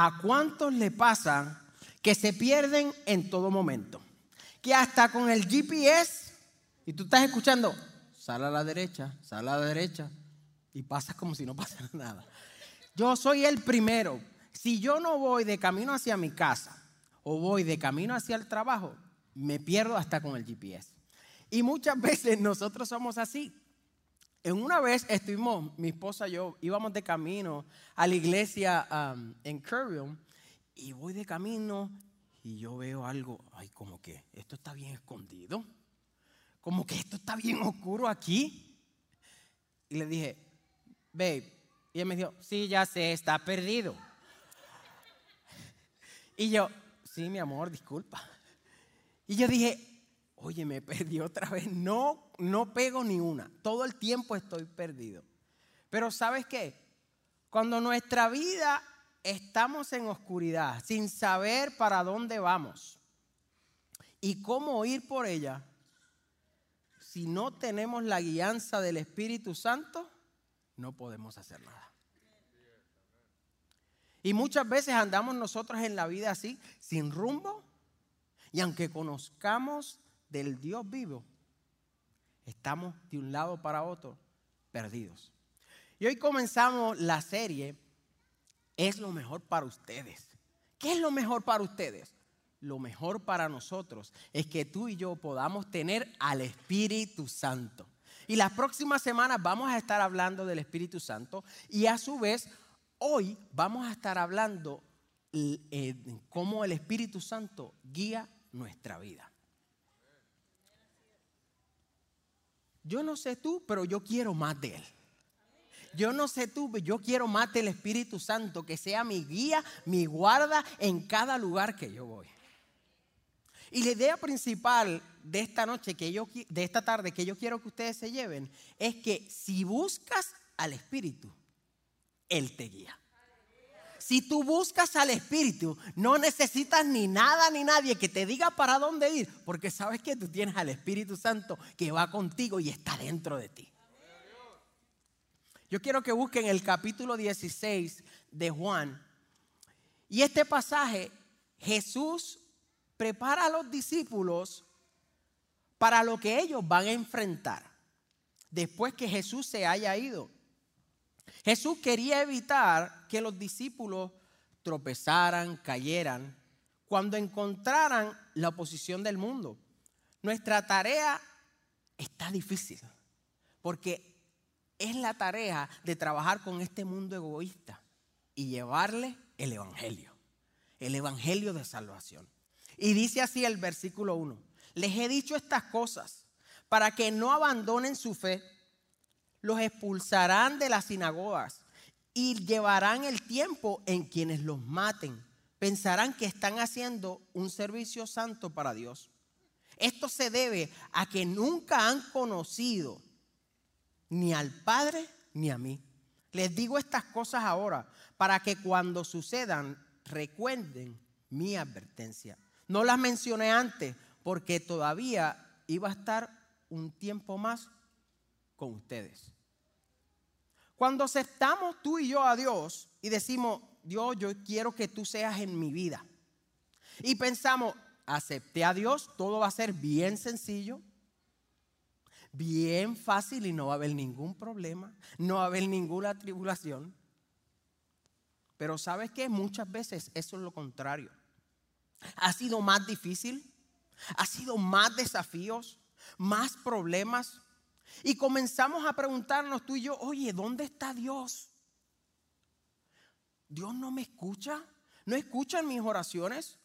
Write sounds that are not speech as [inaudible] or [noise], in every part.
¿a cuántos le pasa que se pierden en todo momento? Que hasta con el GPS, y tú estás escuchando, sale a la derecha, sale a la derecha, y pasas como si no [laughs] pasara nada. Yo soy el primero. Si yo no voy de camino hacia mi casa o voy de camino hacia el trabajo, me pierdo hasta con el GPS. Y muchas [laughs] veces nosotros somos así. En una vez estuvimos, mi esposa y yo íbamos de camino a la iglesia um, en Currium y voy de camino y yo veo algo, ay, como que esto está bien escondido, como que esto está bien oscuro aquí. Y le dije, babe, y él me dijo, sí, ya sé, está perdido. [laughs] Y yo, sí, mi amor, disculpa. Y yo dije, oye, me [laughs] perdí otra vez. No, no pego ni una. Todo el tiempo estoy perdido. Pero ¿sabes qué? Cuando nuestra vida estamos en oscuridad, sin saber para dónde vamos y cómo ir por ella, si no tenemos la guianza del Espíritu Santo, no podemos hacer nada. Y muchas veces andamos nosotros en la vida así, sin rumbo, y aunque conozcamos del Dios vivo, estamos de un lado para otro perdidos. Y hoy comenzamos la serie, es lo mejor para ustedes. ¿Qué es lo mejor para ustedes? Lo mejor para nosotros es que tú y yo podamos tener al Espíritu Santo. Y las próximas semanas vamos a estar hablando del Espíritu Santo y a su vez hoy vamos a estar hablando de cómo el Espíritu Santo guía nuestra vida. Yo no sé tú, pero yo quiero más de Él. Yo no sé tú, pero yo quiero más del Espíritu Santo, que sea mi guía, mi guarda en cada lugar que yo voy. Y la idea principal de esta noche, que yo, de esta tarde, que yo quiero que ustedes se lleven, es que si buscas al Espíritu, Él te guía. Si tú buscas al Espíritu, no necesitas ni nada ni nadie que te diga para dónde ir, porque sabes que tú tienes al Espíritu Santo que va contigo y está dentro de ti. Yo quiero que busquen el capítulo 16 de Juan. Y este pasaje, Jesús prepara a los discípulos para lo que ellos van a enfrentar después que Jesús se haya ido. Jesús quería evitar que los discípulos tropezaran, cayeran, cuando encontraran la oposición del mundo. Nuestra tarea está difícil, porque es la tarea de trabajar con este mundo egoísta y llevarle el Evangelio, el Evangelio de salvación. Y dice así el versículo 1, les he dicho estas cosas para que no abandonen su fe los expulsarán de las sinagogas y llevarán el tiempo en quienes los maten. Pensarán que están haciendo un servicio santo para Dios. Esto se debe a que nunca han conocido ni al Padre ni a mí. Les digo estas cosas ahora para que cuando sucedan recuerden mi advertencia. No las mencioné antes porque todavía iba a estar un tiempo más con ustedes. Cuando aceptamos tú y yo a Dios y decimos, Dios, yo quiero que tú seas en mi vida. Y pensamos, acepté a Dios, todo va a ser bien sencillo, bien fácil y no va a haber ningún problema, no va a haber ninguna tribulación. Pero sabes que muchas veces eso es lo contrario. Ha sido más difícil, ha sido más desafíos, más problemas. Y comenzamos a preguntarnos tú y yo, oye, ¿dónde está Dios? Dios no me escucha, no escucha mis oraciones.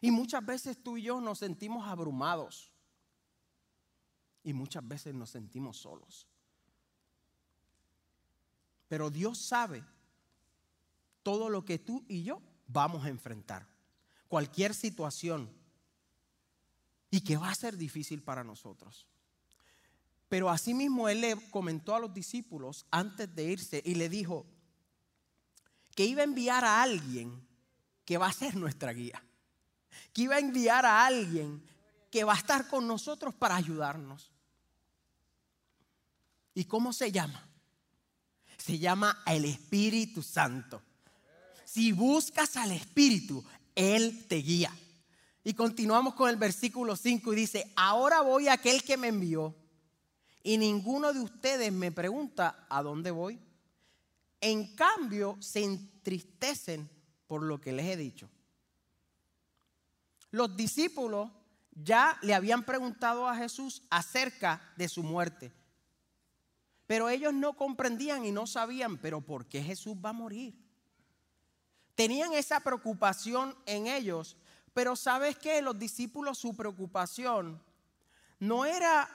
Y muchas veces tú y yo nos sentimos abrumados. Y muchas veces nos sentimos solos. Pero Dios sabe todo lo que tú y yo vamos a enfrentar. Cualquier situación. Y que va a ser difícil para nosotros. Pero asimismo él le comentó a los discípulos antes de irse y le dijo que iba a enviar a alguien que va a ser nuestra guía. Que iba a enviar a alguien que va a estar con nosotros para ayudarnos. ¿Y cómo se llama? Se llama el Espíritu Santo. si buscas al Espíritu, Él te guía. Y continuamos con el versículo 5 y dice, ahora voy a aquel que me envió y ninguno de ustedes me pregunta a dónde voy. En cambio, se entristecen por lo que les he dicho. Los discípulos ya le habían preguntado a Jesús acerca de su muerte. Pero ellos no comprendían y no sabían, pero ¿por qué Jesús va a morir? Tenían esa preocupación en ellos, pero ¿sabes qué? Los discípulos su preocupación no era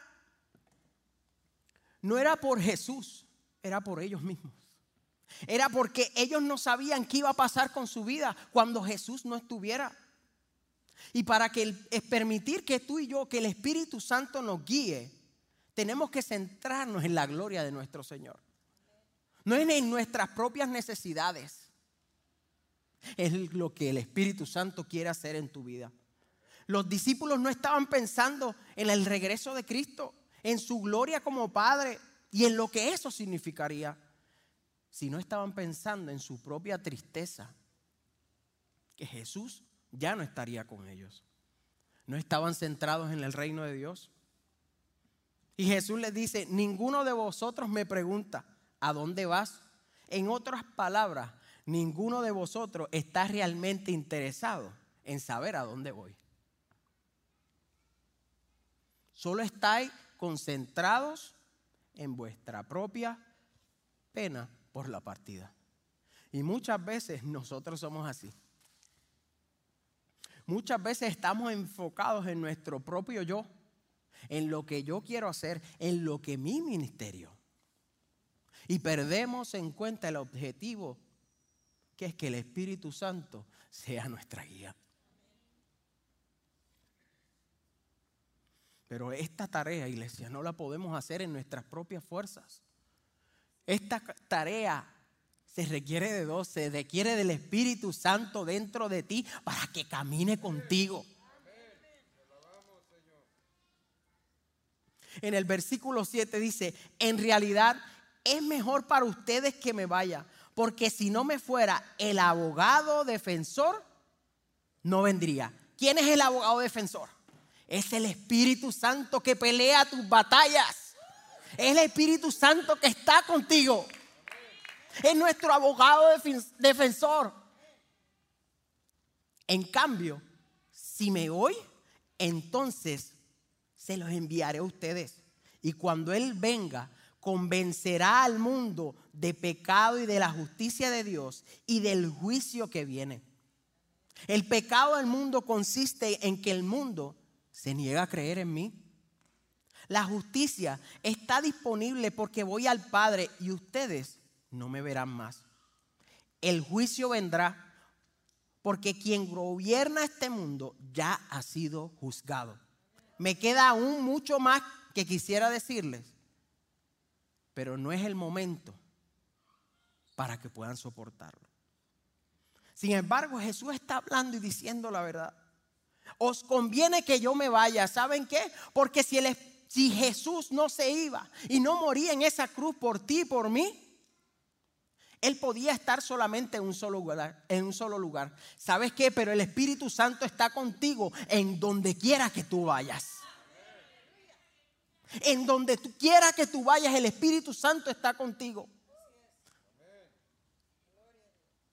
no era por Jesús, era por ellos mismos. Era porque ellos no sabían qué iba a pasar con su vida cuando Jesús no estuviera. Y para que es permitir que tú y yo, que el Espíritu Santo nos guíe, tenemos que centrarnos en la gloria de nuestro Señor. No es en nuestras propias necesidades. Es lo que el Espíritu Santo quiere hacer en tu vida. Los discípulos no estaban pensando en el regreso de Cristo, en su gloria como Padre y en lo que eso significaría, sino estaban pensando en su propia tristeza, que Jesús ya no estaría con ellos. No estaban centrados en el reino de Dios. Y Jesús les dice, ninguno de vosotros me pregunta, ¿a dónde vas? En otras palabras, ninguno de vosotros está realmente interesado en saber a dónde voy. Solo estáis concentrados en vuestra propia pena por la partida. Y muchas veces nosotros somos así. Muchas veces estamos enfocados en nuestro propio yo, en lo que yo quiero hacer, en lo que mi ministerio. Y perdemos en cuenta el objetivo, que es que el Espíritu Santo sea nuestra guía. Pero esta tarea, iglesia, no la podemos hacer en nuestras propias fuerzas. Esta tarea se requiere de dos, se requiere del Espíritu Santo dentro de ti para que camine contigo. En el versículo 7 dice, en realidad es mejor para ustedes que me vaya, porque si no me fuera el abogado defensor, no vendría. ¿Quién es el abogado defensor? Es el Espíritu Santo que pelea tus batallas. Es el Espíritu Santo que está contigo es nuestro abogado defensor. En cambio, si me voy, entonces se los enviaré a ustedes. Y cuando Él venga, convencerá al mundo de pecado y de la justicia de Dios y del juicio que viene. El pecado del mundo consiste en que el mundo se niega a creer en mí. La justicia está disponible porque voy al Padre y ustedes no me verán más. El juicio vendrá porque quien gobierna este mundo ya ha sido juzgado. Me queda aún mucho más que quisiera decirles, pero no es el momento para que puedan soportarlo. Sin embargo, Jesús está hablando y diciendo la verdad. Os conviene que yo me vaya. ¿Saben qué? Porque si, Jesús no se iba y no moría en esa cruz por ti y por mí, él podía estar solamente en un solo lugar, en un solo lugar. ¿Sabes qué? Pero el Espíritu Santo está contigo en donde quiera que tú vayas. En donde tú quiera que tú vayas, el Espíritu Santo está contigo.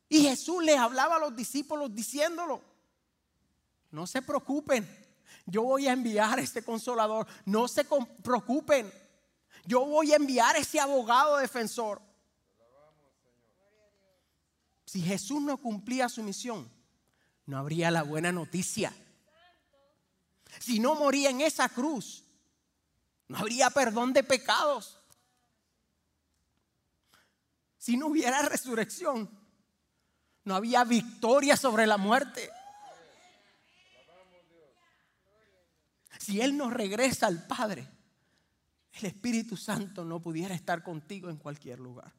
Y Jesús les hablaba a los discípulos diciéndolo, no se preocupen, yo voy a enviar ese consolador, no se preocupen, yo voy a enviar ese abogado defensor. Si Jesús no cumplía su misión, no habría la buena noticia. Si no moría en esa cruz, no habría perdón de pecados. Si no hubiera resurrección, no había victoria sobre la muerte. Si Él nos regresa al Padre, el Espíritu Santo no pudiera estar contigo en cualquier lugar.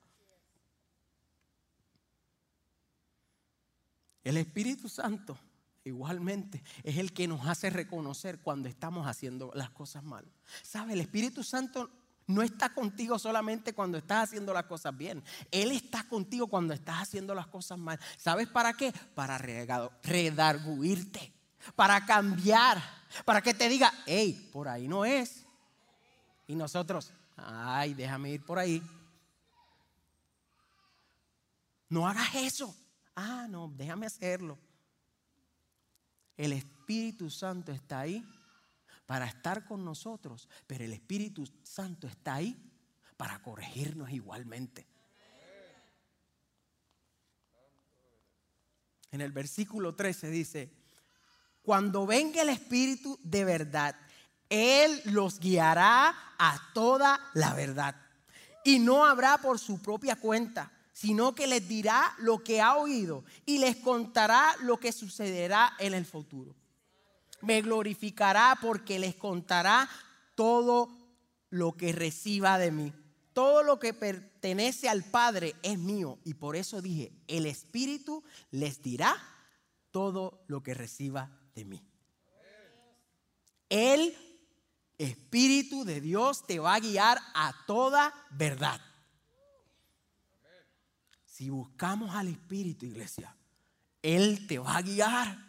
El Espíritu Santo igualmente es el que nos hace reconocer cuando estamos haciendo las cosas mal. ¿Sabe? El Espíritu Santo no está contigo solamente cuando estás haciendo las cosas bien. Él está contigo cuando estás haciendo las cosas mal. ¿Sabes para qué? Para redarguirte, para cambiar, para que te diga, hey, por ahí no es. Y nosotros, ay, déjame ir por ahí. No hagas eso. Ah, no, déjame hacerlo. El Espíritu Santo está ahí para estar con nosotros, pero el Espíritu Santo está ahí para corregirnos igualmente. En el versículo 13 dice, cuando venga el Espíritu de verdad, Él los guiará a toda la verdad. Y no habrá por su propia cuenta, sino que les dirá lo que ha oído y les contará lo que sucederá en el futuro me glorificará porque les contará todo lo que reciba de mí. Todo lo que pertenece al Padre es mío. Y por eso dije, el Espíritu les dirá todo lo que reciba de mí. El Espíritu de Dios te va a guiar a toda verdad. Si buscamos al Espíritu, iglesia, Él te va a guiar.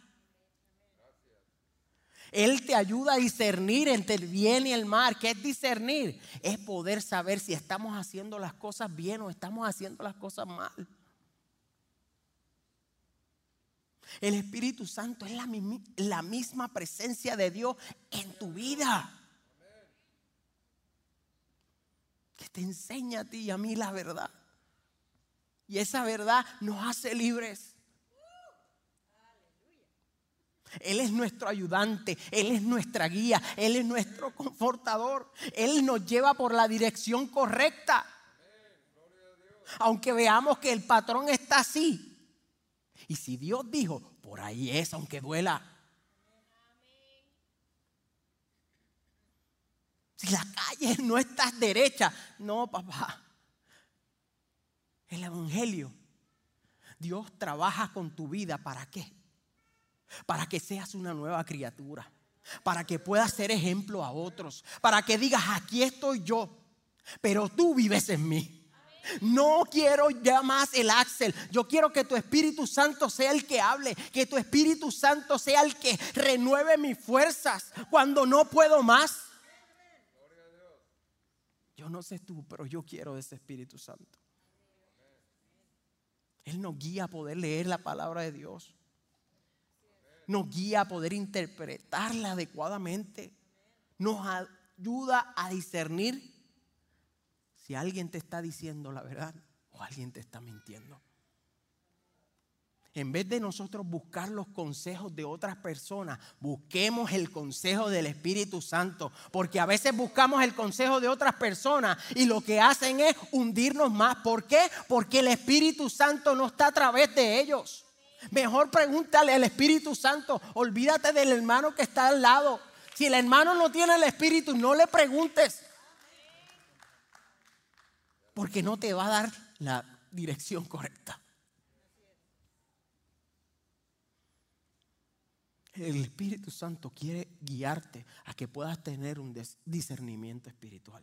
Él te ayuda a discernir entre el bien y el mal. ¿Qué es discernir? Es poder saber si estamos haciendo las cosas bien o estamos haciendo las cosas mal. El Espíritu Santo es la, misma presencia de Dios en tu vida. Que te enseña a ti y a mí la verdad. Y esa verdad nos hace libres. Él es nuestro ayudante, Él es nuestra guía, Él es nuestro confortador. Él nos lleva por la dirección correcta. Aunque veamos que el patrón está así. Y si Dios dijo, por ahí es, aunque duela. Si la calle no está derecha, no, papá. El Evangelio. Dios trabaja con tu vida. ¿Para qué? para que seas una nueva criatura, para que puedas ser ejemplo a otros, para que digas, aquí estoy yo, pero tú vives en mí. No quiero ya más el Axel. Yo quiero que tu Espíritu Santo sea el que hable. Que tu Espíritu Santo sea el que renueve mis fuerzas cuando no puedo más. Yo no sé tú, pero yo quiero ese Espíritu Santo. Él nos guía a poder leer la palabra de Dios nos guía a poder interpretarla adecuadamente. Nos ayuda a discernir si alguien te está diciendo la verdad o alguien te está mintiendo. En vez de nosotros buscar los consejos de otras personas, busquemos el consejo del Espíritu Santo. Porque a veces buscamos el consejo de otras personas y lo que hacen es hundirnos más. ¿Por qué? Porque el Espíritu Santo no está a través de ellos. Mejor pregúntale al Espíritu Santo. Olvídate del hermano que está al lado. Si el hermano no tiene el Espíritu, no le preguntes. Porque no te va a dar la dirección correcta. El Espíritu Santo quiere guiarte a que puedas tener un discernimiento espiritual.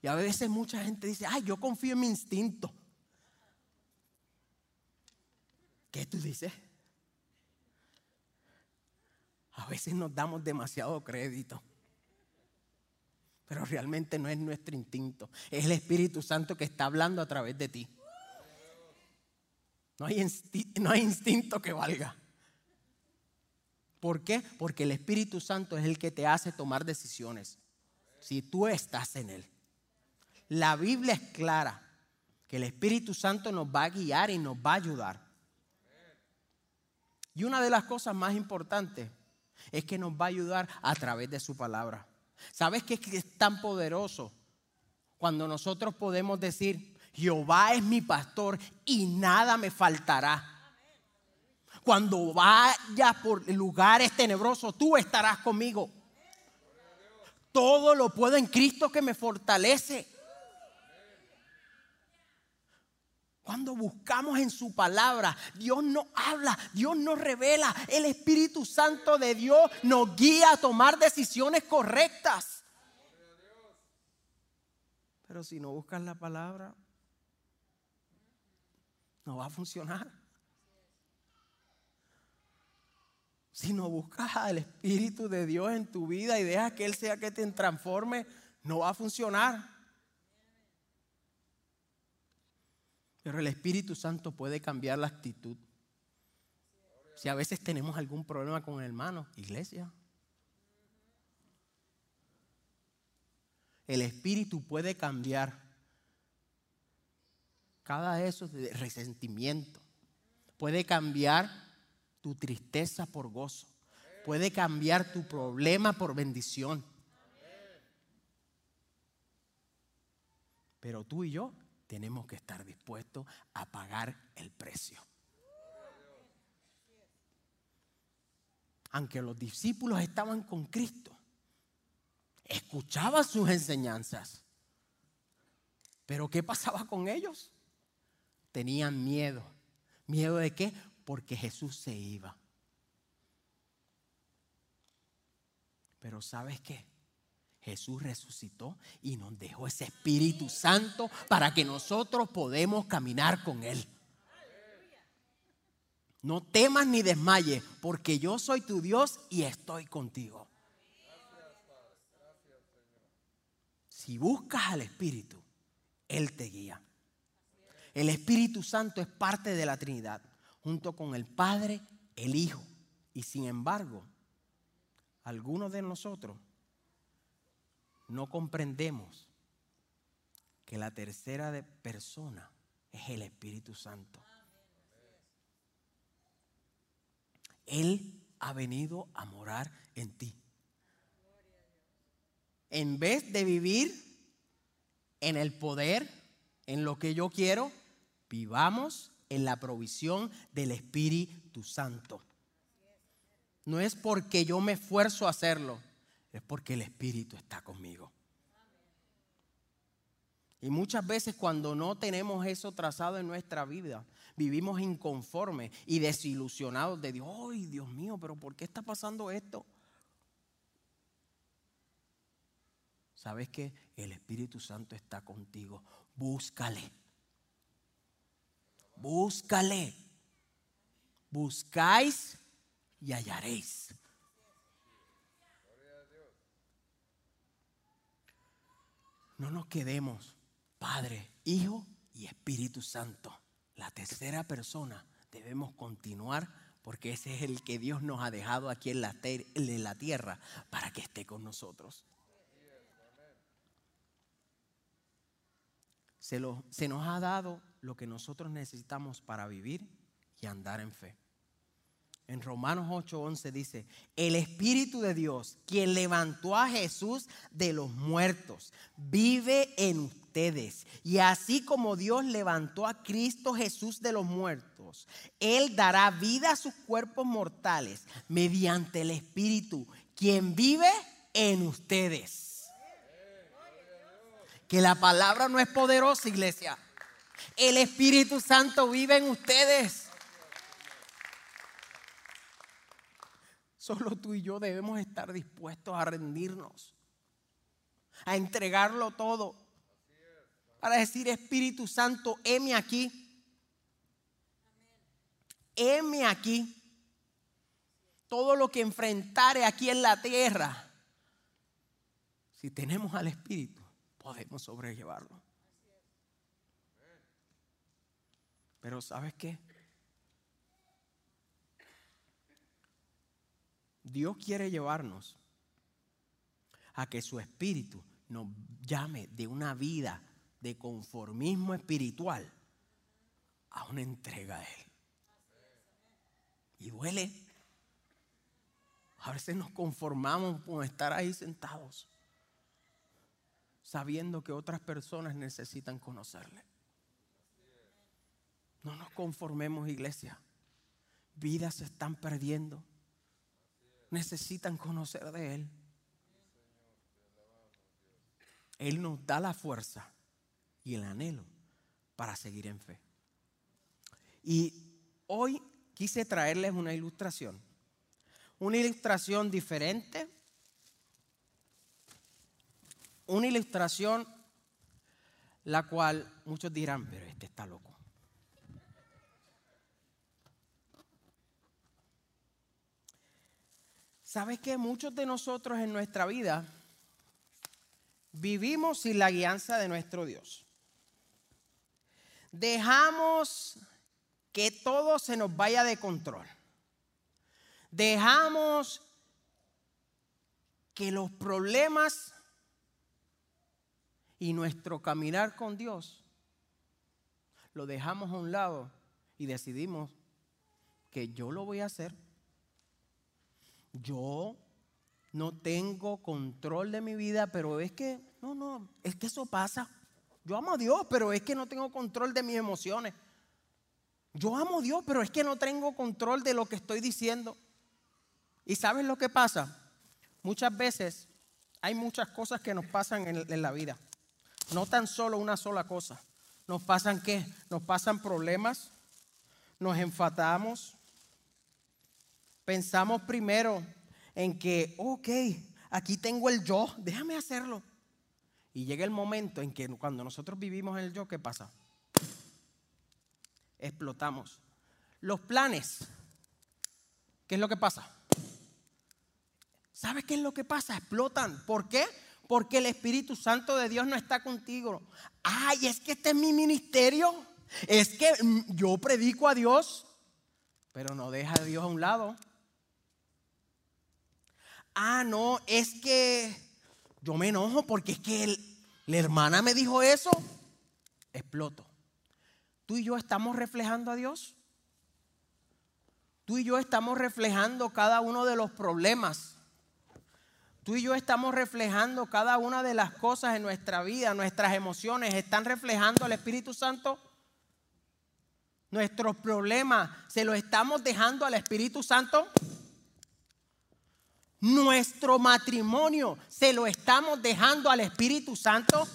Y a veces mucha gente dice, ay, yo confío en mi instinto. ¿Qué tú dices? A veces nos damos demasiado crédito. Pero realmente no es nuestro instinto. Es el Espíritu Santo que está hablando a través de ti. No hay, no hay instinto que valga. ¿Por qué? Porque el Espíritu Santo es el que te hace tomar decisiones. Si tú estás en Él. La Biblia es clara que el Espíritu Santo nos va a guiar y nos va a ayudar. Y una de las cosas más importantes es que nos va a ayudar a través de su palabra. ¿Sabes qué es tan poderoso? Cuando nosotros podemos decir, Jehová es mi pastor y nada me faltará. Cuando vaya por lugares tenebrosos, tú estarás conmigo. Todo lo puedo en Cristo que me fortalece. Cuando buscamos en su palabra, Dios nos habla, Dios nos revela, el Espíritu Santo de Dios nos guía a tomar decisiones correctas. pero si no buscas la palabra, no va a funcionar. Si no buscas al Espíritu de Dios en tu vida y dejas que Él sea que te transforme, no va a funcionar. Pero el Espíritu Santo puede cambiar la actitud. Si a veces tenemos algún problema con el hermano, iglesia. El Espíritu puede cambiar cada eso de resentimiento. Puede cambiar tu tristeza por gozo. Puede cambiar tu problema por bendición. Pero tú y yo tenemos que estar dispuestos a pagar el precio. Aunque los discípulos estaban con Cristo, escuchaban sus enseñanzas. Pero ¿qué pasaba con ellos? Tenían miedo. ¿Miedo de qué? Porque Jesús se iba. Pero ¿sabes qué? Jesús resucitó y nos dejó ese Espíritu Santo para que nosotros podemos caminar con Él. No temas ni desmayes, porque yo soy tu Dios y estoy contigo. Si buscas al Espíritu, Él te guía. El Espíritu Santo es parte de la Trinidad, junto con el Padre, el Hijo. Y sin embargo, algunos de nosotros no comprendemos que la tercera persona es el Espíritu Santo. Él ha venido a morar en ti. En vez de vivir en el poder, en lo que yo quiero, vivamos en la provisión del Espíritu Santo. No es porque yo me esfuerzo a hacerlo es porque el Espíritu está conmigo. Y muchas veces cuando no tenemos eso trazado en nuestra vida, vivimos inconformes y desilusionados de Dios. ¡Ay, Dios mío! ¿Pero por qué está pasando esto? ¿Sabes que El Espíritu Santo está contigo. Búscale. Búscale. Buscáis y hallaréis. No nos quedemos Padre, Hijo y Espíritu Santo. La tercera persona debemos continuar porque ese es el que Dios nos ha dejado aquí en la, tierra para que esté con nosotros. Se, lo, se nos ha dado lo que nosotros necesitamos para vivir y andar en fe. En Romanos 8:11 dice, el Espíritu de Dios, quien levantó a Jesús de los muertos, vive en ustedes. Y así como Dios levantó a Cristo Jesús de los muertos, Él dará vida a sus cuerpos mortales mediante el Espíritu, quien vive en ustedes. Que la palabra no es poderosa, iglesia. El Espíritu Santo vive en ustedes. Solo tú y yo debemos estar dispuestos a rendirnos, a entregarlo todo, para decir Espíritu Santo, heme aquí, heme aquí. Todo lo que enfrentare aquí en la tierra, si tenemos al Espíritu, podemos sobrellevarlo. Pero ¿sabes qué? Dios quiere llevarnos a que su espíritu nos llame de una vida de conformismo espiritual a una entrega a Él. Y duele. A veces nos conformamos con estar ahí sentados, sabiendo que otras personas necesitan conocerle. No nos conformemos, iglesia. Vidas se están perdiendo necesitan conocer de Él. Él nos da la fuerza y el anhelo para seguir en fe. Y hoy quise traerles una ilustración. Una ilustración diferente. Una ilustración la cual muchos dirán, pero este está loco. ¿Sabes que muchos de nosotros en nuestra vida vivimos sin la guianza de nuestro Dios? Dejamos que todo se nos vaya de control. Dejamos que los problemas y nuestro caminar con Dios lo dejamos a un lado y decidimos que yo lo voy a hacer. Yo no tengo control de mi vida, pero es que, no, no, es que eso pasa. Yo amo a Dios, pero es que no tengo control de mis emociones. Yo amo a Dios, pero es que no tengo control de lo que estoy diciendo. ¿Y sabes lo que pasa? Muchas veces hay muchas cosas que nos pasan en, la vida. No tan solo una sola cosa. Nos pasan qué? Nos pasan problemas, nos enfatamos, pensamos primero en que, ok, aquí tengo el yo, déjame hacerlo. Y llega el momento en que cuando nosotros vivimos el yo, ¿qué pasa? Explotamos. Los planes, ¿qué es lo que pasa? ¿Sabes qué es lo que pasa? Explotan. ¿Por qué? Porque el Espíritu Santo de Dios no está contigo. Ay, es que este es mi ministerio. Es que mm, yo predico a Dios, pero no deja a Dios a un lado. Ah, no, es que yo me enojo porque es que la hermana me dijo eso. Exploto. ¿Tú y yo estamos reflejando a Dios? Tú y yo estamos reflejando cada uno de los problemas Tú y yo estamos reflejando cada una de las cosas en nuestra vida, nuestras emociones, están reflejando al Espíritu Santo. Nuestros problemas, ¿se los estamos dejando al Espíritu Santo? Nuestro matrimonio, ¿se lo estamos dejando al Espíritu Santo?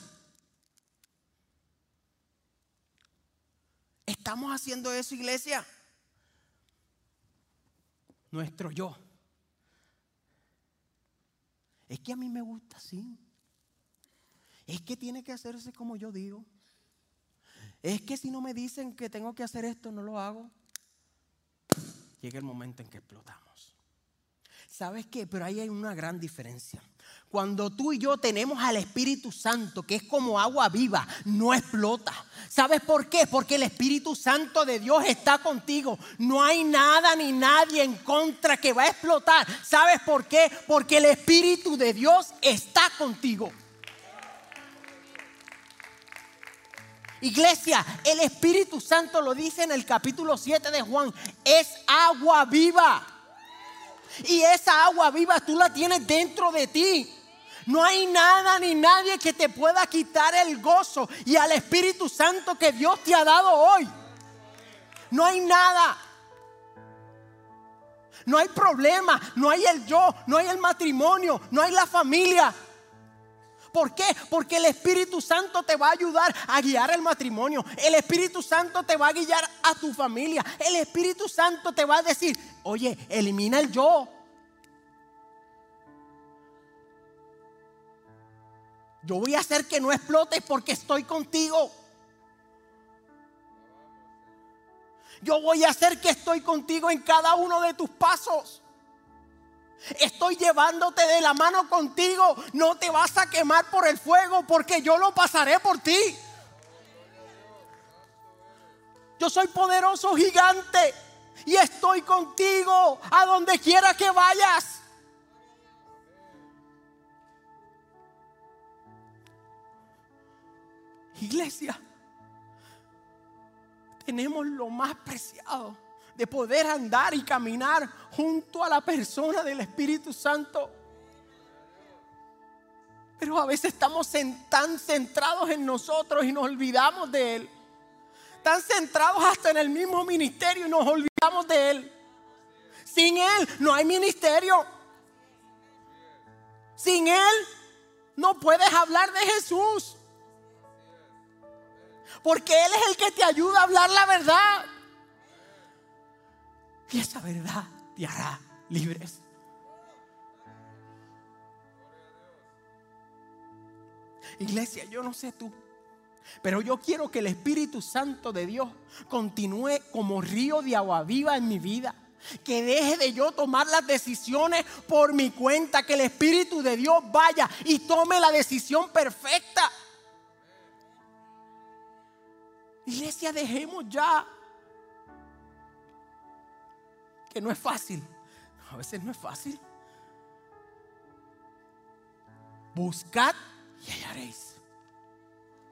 ¿Estamos haciendo eso, iglesia? Nuestro yo es que a mí me gusta así. Es que tiene que hacerse como yo digo. Es que si no me dicen que tengo que hacer esto, no lo hago. Llega el momento en que explotamos. ¿Sabes qué? Pero ahí hay una gran diferencia. Cuando tú y yo tenemos al Espíritu Santo, que es como agua viva, no explota. ¿Sabes por qué? Porque el Espíritu Santo de Dios está contigo. No hay nada ni nadie en contra que va a explotar. ¿Sabes por qué? Porque el Espíritu de Dios está contigo. Iglesia, el Espíritu Santo lo dice en el capítulo 7 de Juan, es agua viva. Y esa agua viva tú la tienes dentro de ti. No hay nada ni nadie que te pueda quitar el gozo y al Espíritu Santo que Dios te ha dado hoy. No hay nada. No hay problema, no hay el yo, no hay el matrimonio, no hay la familia. ¿Por qué? Porque el Espíritu Santo te va a ayudar a guiar el matrimonio. El Espíritu Santo te va a guiar a tu familia. El Espíritu Santo te va a decir, oye, elimina el yo. Yo voy a hacer que no explotes porque estoy contigo. Yo voy a hacer que estoy contigo en cada uno de tus pasos. Estoy llevándote de la mano contigo. No te vas a quemar por el fuego porque yo lo pasaré por ti. Yo soy poderoso gigante y estoy contigo a donde quiera que vayas. Iglesia, tenemos lo más preciado de poder andar y caminar junto a la persona del Espíritu Santo. Pero a veces estamos tan centrados en nosotros y nos olvidamos de Él. Tan centrados hasta en el mismo ministerio y nos olvidamos de Él. Sin Él no hay ministerio. Sin Él no puedes hablar de Jesús. Porque Él es el que te ayuda a hablar la verdad. Y esa verdad te hará libres. Iglesia, yo no sé tú, Pero yo quiero que el Espíritu Santo de Dios continúe como río de agua viva en mi vida. Que deje de yo tomar las decisiones por mi cuenta. Que el Espíritu de Dios vaya y tome la decisión perfecta. Iglesia, dejemos ya. No es fácil. A veces no es fácil. Buscad y hallaréis.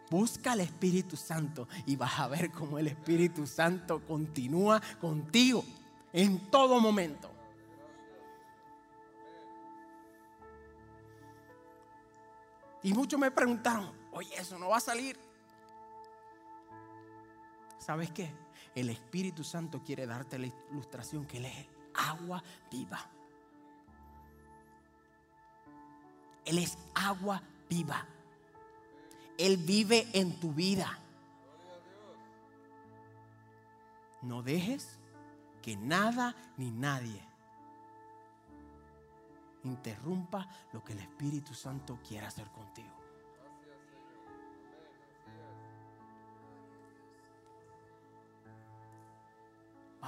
Busca al Espíritu Santo y vas a ver cómo el Espíritu Santo continúa contigo en todo momento. Y muchos me preguntaron, oye, eso no va a salir. ¿Sabes qué? El Espíritu Santo quiere darte la ilustración que Él es agua viva. Él es agua viva. Él vive en tu vida. No dejes que nada ni nadie interrumpa lo que el Espíritu Santo quiere hacer contigo.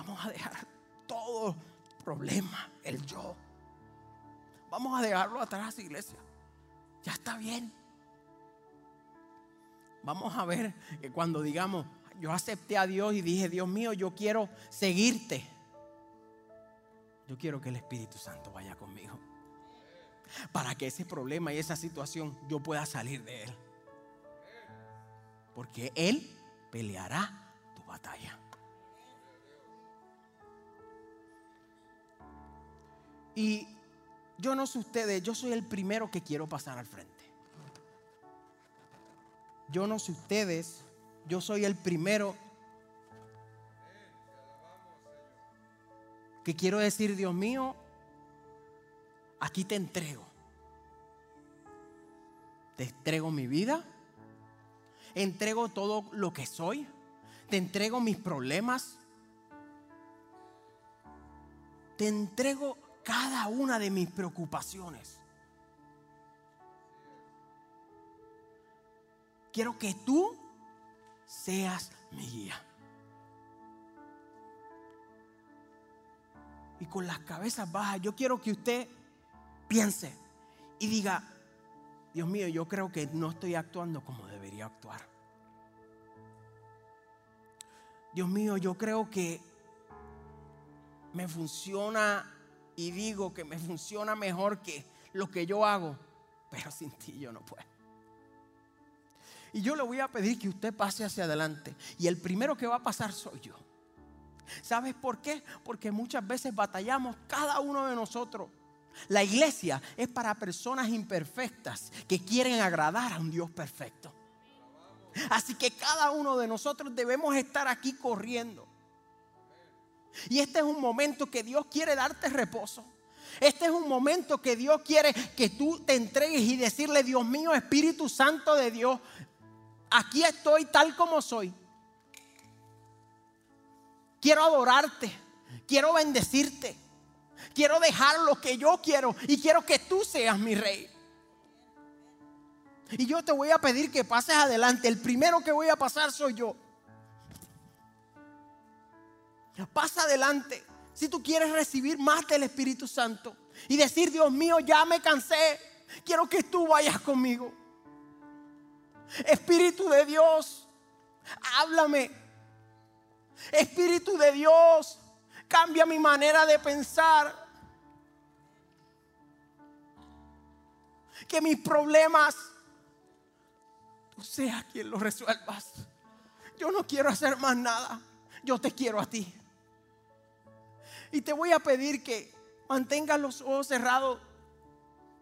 Vamos a dejar todo problema, el yo. Vamos a dejarlo atrás, iglesia. Ya está bien. Vamos a ver que cuando digamos, yo acepté a Dios y dije, Dios mío, yo quiero seguirte. Yo quiero que el Espíritu Santo vaya conmigo. Para que ese problema y esa situación yo pueda salir de él. Porque Él peleará tu batalla. Y yo no sé ustedes, yo soy el primero que quiero pasar al frente. Yo no sé ustedes, yo soy el primero que quiero decir, Dios mío, aquí te entrego. Te entrego mi vida, entrego todo lo que soy, te entrego mis problemas, te entrego cada una de mis preocupaciones. quiero que tú seas mi guía. Y con las cabezas bajas, yo quiero que usted piense y diga, Dios mío, yo creo que no estoy actuando como debería actuar. Dios mío, yo creo que me funciona y digo que me funciona mejor que lo que yo hago, pero sin ti yo no puedo. Y yo le voy a pedir que usted pase hacia adelante. Y el primero que va a pasar soy yo. ¿Sabes por qué? Porque muchas veces batallamos cada uno de nosotros. La iglesia es para personas imperfectas que quieren agradar a un Dios perfecto. Así que cada uno de nosotros debemos estar aquí corriendo. Y este es un momento que Dios quiere darte reposo. Este es un momento que Dios quiere que tú te entregues y decirle, Dios mío, Espíritu Santo de Dios, aquí estoy tal como soy. Quiero adorarte, quiero bendecirte, quiero dejar lo que yo quiero y quiero que tú seas mi rey. Y yo te voy a pedir que pases adelante. El primero que voy a pasar soy yo. Pasa adelante. Si tú quieres recibir más del Espíritu Santo y decir, Dios mío, ya me cansé. Quiero que tú vayas conmigo. Espíritu de Dios, háblame. Espíritu de Dios, cambia mi manera de pensar. Que mis problemas, tú seas quien los resuelvas. Yo no quiero hacer más nada. Yo te quiero a ti. Y te voy a pedir que mantengas los ojos cerrados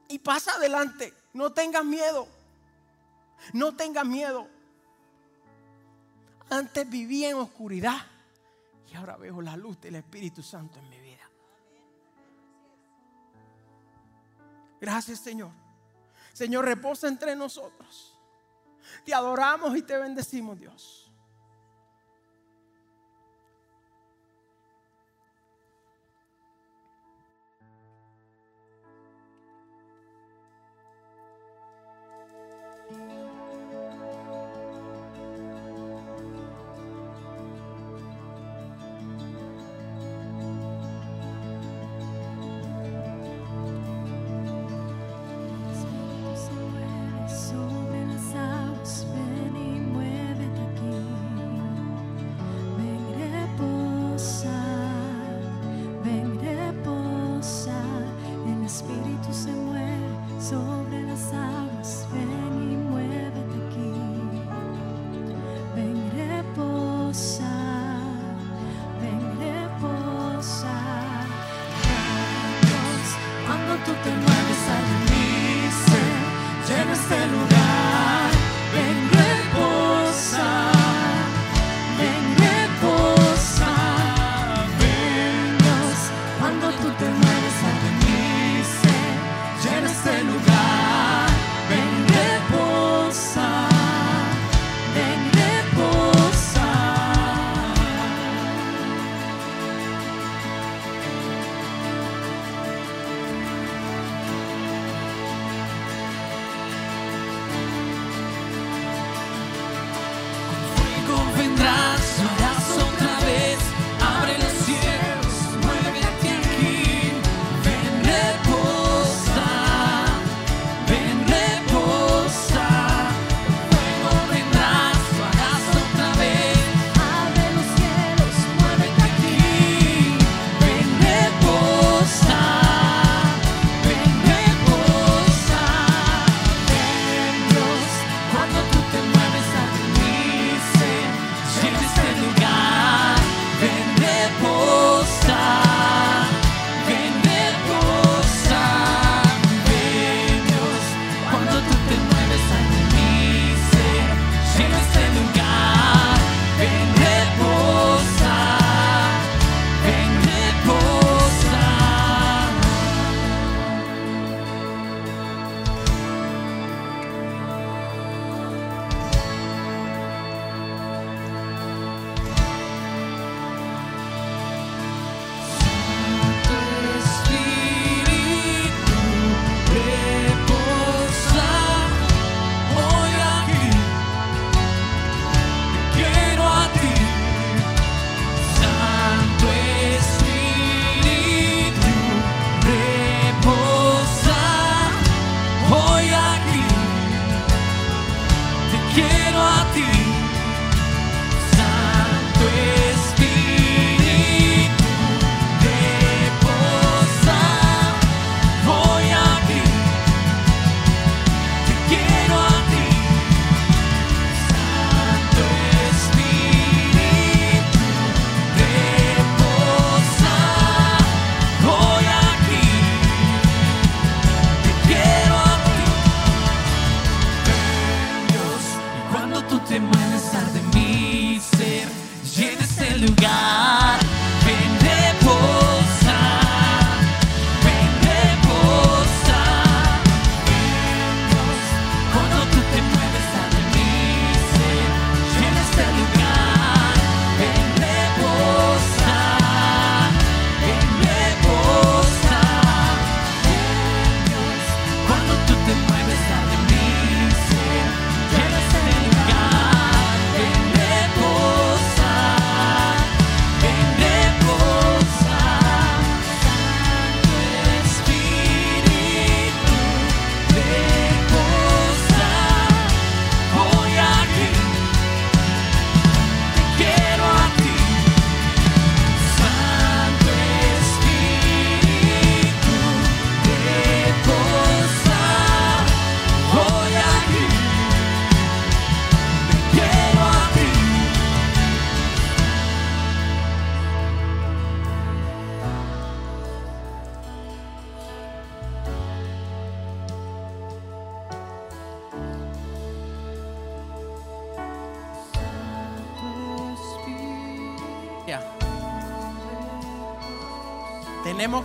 y pasa adelante. No tengas miedo. No tengas miedo. Antes vivía en oscuridad y ahora veo la luz del Espíritu Santo en mi vida. Gracias Señor. Señor, reposa entre nosotros. Te adoramos y te bendecimos Dios.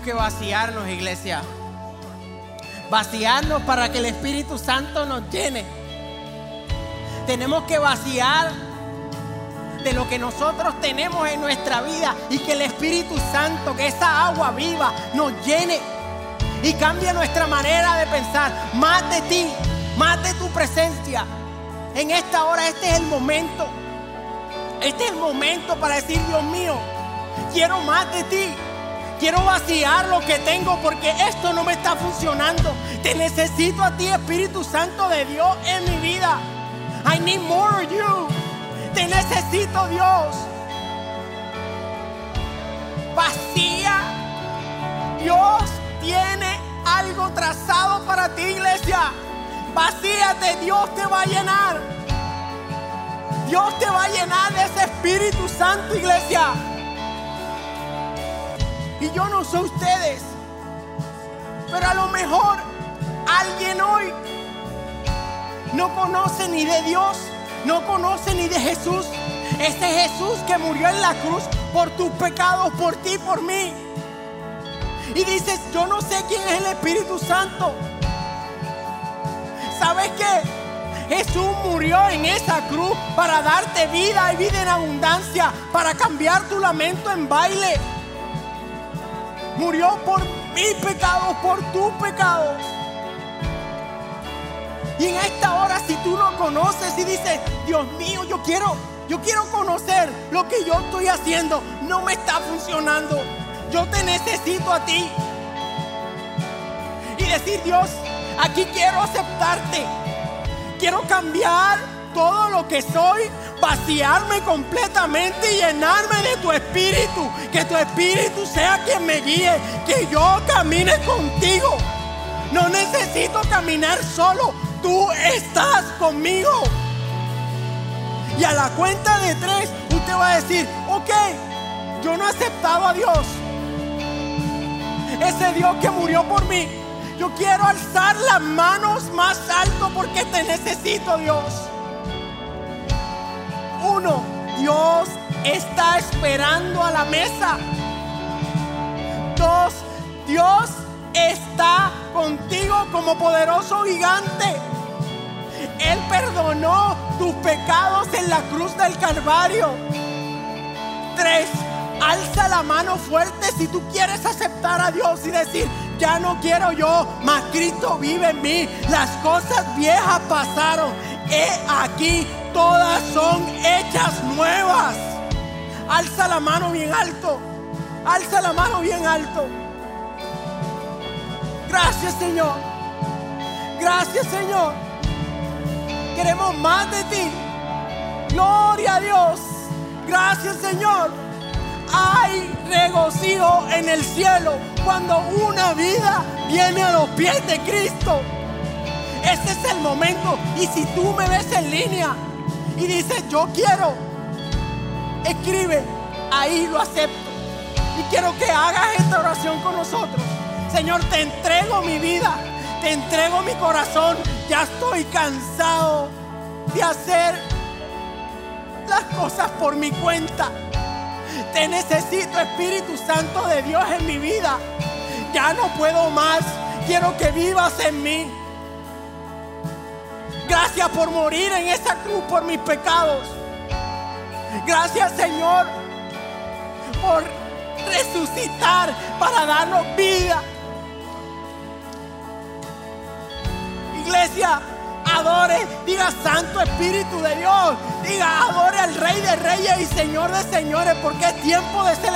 Que vaciarnos, iglesia. Vaciarnos para que el Espíritu Santo nos llene. Tenemos que vaciar de lo que nosotros tenemos en nuestra vida y que el Espíritu Santo, que esa agua viva, nos llene y cambie nuestra manera de pensar. Más de ti, más de tu presencia. En esta hora, este es el momento. Este es el momento para decir, Dios mío, quiero más de ti. Quiero vaciar lo que tengo porque esto no me está funcionando. Te necesito a ti, Espíritu Santo de Dios, en mi vida. I need more of you. Te necesito, Dios. Vacía. Dios tiene algo trazado para ti, iglesia. Vacíate, Dios te va a llenar. Dios te va a llenar de ese Espíritu Santo, iglesia. Y yo no sé ustedes, pero a lo mejor alguien hoy no conoce ni de Dios, no conoce ni de Jesús. Ese Jesús que murió en la cruz por tus pecados, por ti, por mí. Y dices, yo no sé quién es el Espíritu Santo. ¿Sabes qué? Jesús murió en esa cruz para darte vida y vida en abundancia, para cambiar tu lamento en baile. Murió por mis pecados, por tus pecados. Y en esta hora, si tú no conoces y dices, Dios mío, yo quiero, yo quiero conocer lo que yo estoy haciendo, no me está funcionando. Yo te necesito a ti. Y decir, Dios, aquí quiero aceptarte. Quiero cambiar todo lo que soy, vaciarme completamente y llenarme de tu espíritu. Que tu espíritu sea quien me guíe, que yo camine contigo. No necesito caminar solo, tú estás conmigo. Y a la cuenta de tres, usted va a decir, ok, yo no he aceptado a Dios. Ese Dios que murió por mí. Yo quiero alzar las manos más alto porque te necesito, Dios. Uno, Dios está esperando a la mesa. Dos, Dios está contigo como poderoso gigante. Él perdonó tus pecados en la cruz del Calvario. Tres, alza la mano fuerte si tú quieres aceptar a Dios y decir, ya no quiero yo, mas Cristo vive en mí. Las cosas viejas pasaron. He aquí, todas son hechas nuevas. Alza la mano bien alto. Alza la mano bien alto. Gracias Señor. Gracias Señor. Queremos más de ti. Gloria a Dios. Gracias Señor. Hay regocijo en el cielo cuando una vida viene a los pies de Cristo. Este es el momento. Y si tú me ves en línea y dices, yo quiero, escribe, ahí lo acepto. Y quiero que hagas esta oración con nosotros. Señor, te entrego mi vida, te entrego mi corazón. Ya estoy cansado de hacer las cosas por mi cuenta. Te necesito, Espíritu Santo de Dios, en mi vida. Ya no puedo más. Quiero que vivas en mí. Gracias por morir en esa cruz por mis pecados. Gracias, Señor, por resucitar para darnos vida. Iglesia, adore, diga Santo Espíritu de Dios, diga adore al Rey de Reyes y Señor de Señores, porque es tiempo de celebrar.